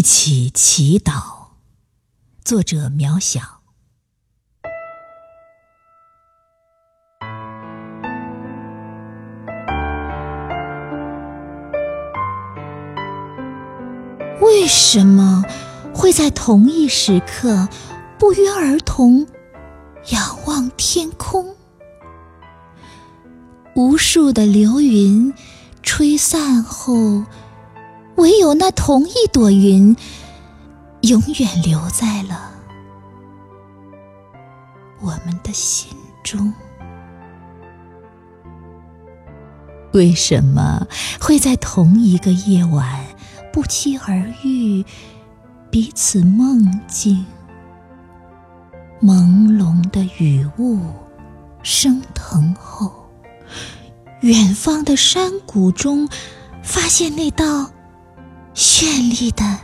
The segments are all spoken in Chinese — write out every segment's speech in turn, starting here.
一起祈祷。作者：渺小。为什么会在同一时刻不约而同仰望天空？无数的流云吹散后，有那同一朵云永远留在了我们的心中。为什么会在同一个夜晚不期而遇，彼此梦境？朦胧的雨雾升腾后。远方的山谷中，发现那道绚丽的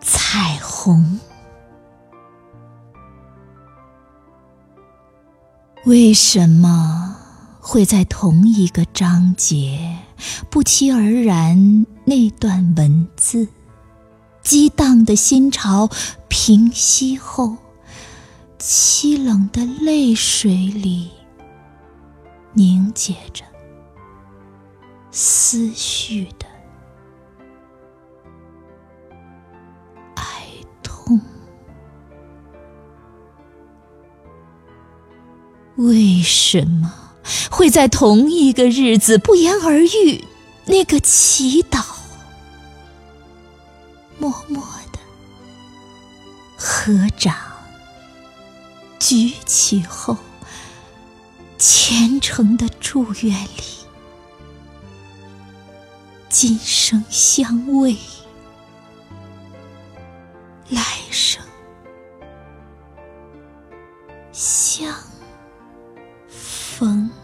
彩虹。为什么会在同一个章节不期而然？那段文字，激荡的心潮平息后，凄冷的泪水里。凝结着思绪的为什么会在同一个日子不言而喻那个祈祷？默默的合掌举起后虔诚的祝愿里今生相偎来生相风。